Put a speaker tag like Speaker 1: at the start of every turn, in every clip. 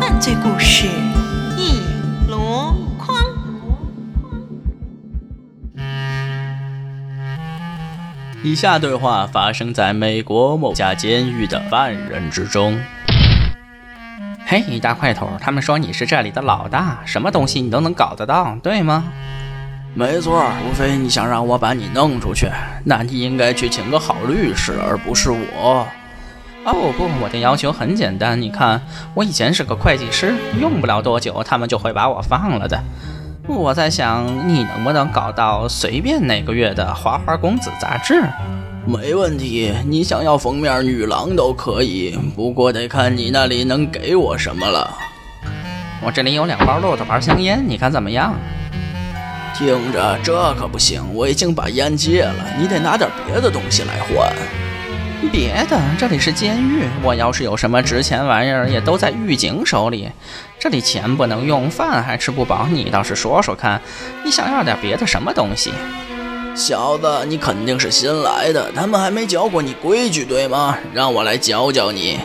Speaker 1: 犯罪故事一箩筐。
Speaker 2: 以下对话发生在美国某家监狱的犯人之中。
Speaker 3: 嘿，大块头，他们说你是这里的老大，什么东西你都能搞得到，对吗？
Speaker 2: 没错，无非你想让我把你弄出去，那你应该去请个好律师，而不是我。
Speaker 3: 哦不，我的要求很简单，你看，我以前是个会计师，用不了多久，他们就会把我放了的。我在想，你能不能搞到随便哪个月的《花花公子》杂志？
Speaker 2: 没问题，你想要封面女郎都可以，不过得看你那里能给我什么了。
Speaker 3: 我这里有两包骆驼牌香烟，你看怎么样？
Speaker 2: 听着，这可不行，我已经把烟戒了，你得拿点别的东西来换。
Speaker 3: 别的，这里是监狱，我要是有什么值钱玩意儿，也都在狱警手里。这里钱不能用，饭还吃不饱，你倒是说说看，你想要点别的什么东西？
Speaker 2: 小子，你肯定是新来的，他们还没教过你规矩，对吗？让我来教教你。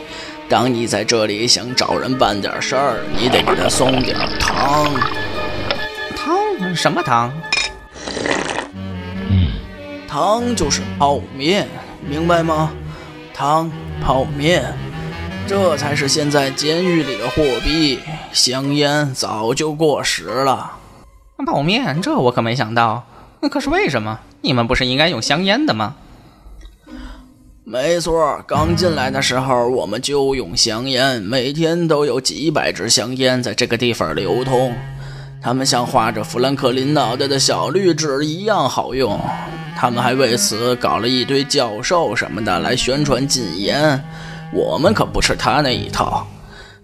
Speaker 2: 当你在这里想找人办点事儿，你得给他送点糖。
Speaker 3: 汤？什么汤？
Speaker 2: 糖就是泡面，明白吗？汤泡面，这才是现在监狱里的货币。香烟早就过时了。
Speaker 3: 泡面？这我可没想到。那可是为什么？你们不是应该用香烟的吗？
Speaker 2: 没错，刚进来的时候我们就用香烟，每天都有几百支香烟在这个地方流通。它们像画着富兰克林脑袋的小绿纸一样好用。他们还为此搞了一堆教授什么的来宣传禁烟。我们可不吃他那一套，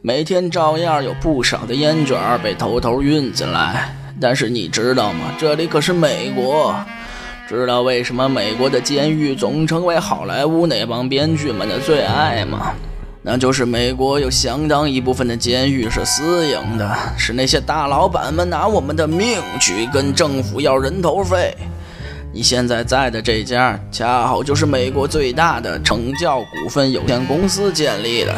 Speaker 2: 每天照样有不少的烟卷被偷偷运进来。但是你知道吗？这里可是美国。知道为什么美国的监狱总成为好莱坞那帮编剧们的最爱吗？那就是美国有相当一部分的监狱是私营的，是那些大老板们拿我们的命去跟政府要人头费。你现在在的这家，恰好就是美国最大的惩教股份有限公司建立的。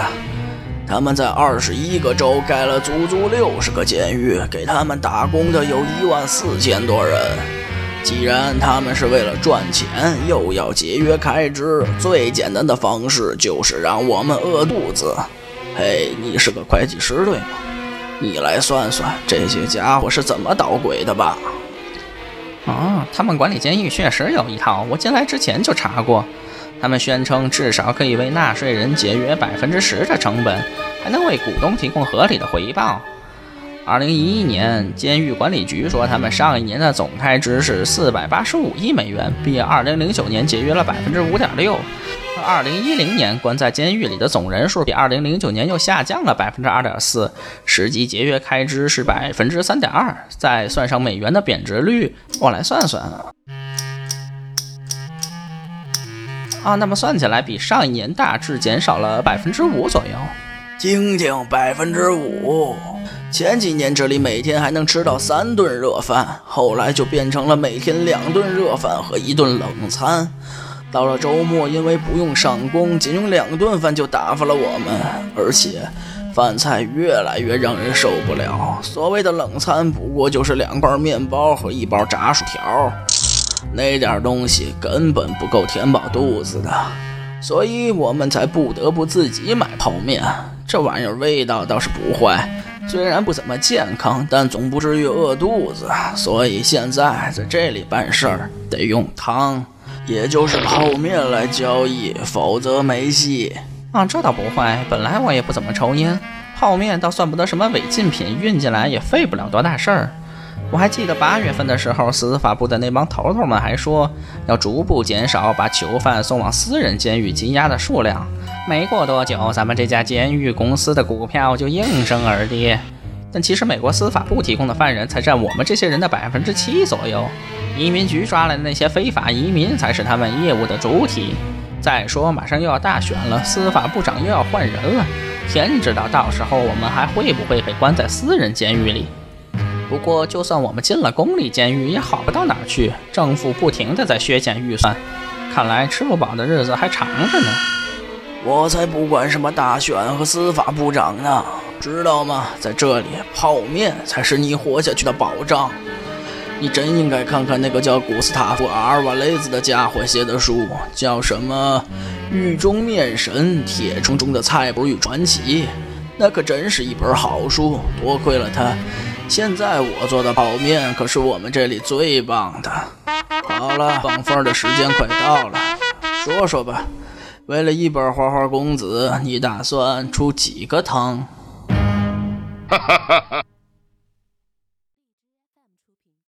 Speaker 2: 他们在二十一个州盖了足足六十个监狱，给他们打工的有一万四千多人。既然他们是为了赚钱，又要节约开支，最简单的方式就是让我们饿肚子。嘿，你是个会计师对吗？你来算算这些家伙是怎么捣鬼的吧。
Speaker 3: 啊，他们管理监狱确实有一套，我进来之前就查过。他们宣称至少可以为纳税人节约百分之十的成本，还能为股东提供合理的回报。二零一一年，监狱管理局说他们上一年的总开支是四百八十五亿美元，比二零零九年节约了百分之五点六。二零一零年关在监狱里的总人数比二零零九年又下降了百分之二点四，实际节约开支是百分之三点二。再算上美元的贬值率，我来算算。啊，那么算起来，比上一年大致减少了百分之五左右。
Speaker 2: 听听，百分之五。前几年这里每天还能吃到三顿热饭，后来就变成了每天两顿热饭和一顿冷餐。到了周末，因为不用上工，仅用两顿饭就打发了我们，而且饭菜越来越让人受不了。所谓的冷餐，不过就是两块面包和一包炸薯条。那点东西根本不够填饱肚子的，所以我们才不得不自己买泡面。这玩意儿味道倒是不坏，虽然不怎么健康，但总不至于饿肚子。所以现在在这里办事儿得用汤，也就是泡面来交易，否则没戏。
Speaker 3: 啊，这倒不坏。本来我也不怎么抽烟，泡面倒算不得什么违禁品，运进来也费不了多大事儿。我还记得八月份的时候，司法部的那帮头头们还说要逐步减少把囚犯送往私人监狱羁押的数量。没过多久，咱们这家监狱公司的股票就应声而跌。但其实美国司法部提供的犯人才占我们这些人的百分之七左右，移民局抓来的那些非法移民才是他们业务的主体。再说，马上又要大选了，司法部长又要换人了，天知道到时候我们还会不会被关在私人监狱里。不过，就算我们进了公立监狱，也好不到哪儿去。政府不停地在削减预算，看来吃不饱的日子还长着呢。
Speaker 2: 我才不管什么大选和司法部长呢，知道吗？在这里，泡面才是你活下去的保障。你真应该看看那个叫古斯塔夫·阿尔瓦雷兹的家伙写的书，叫什么《狱中面神：铁穹中的菜谱与传奇》。那可真是一本好书，多亏了他。现在我做的泡面可是我们这里最棒的。好了，放风的时间快到了，说说吧。为了一本花花公子，你打算出几个汤？哈哈哈哈。